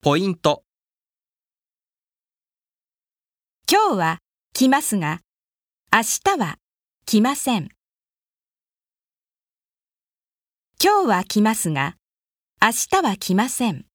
ポイント、今日は来ますが、明日は来ません。今日は来ますが、明日は来ません。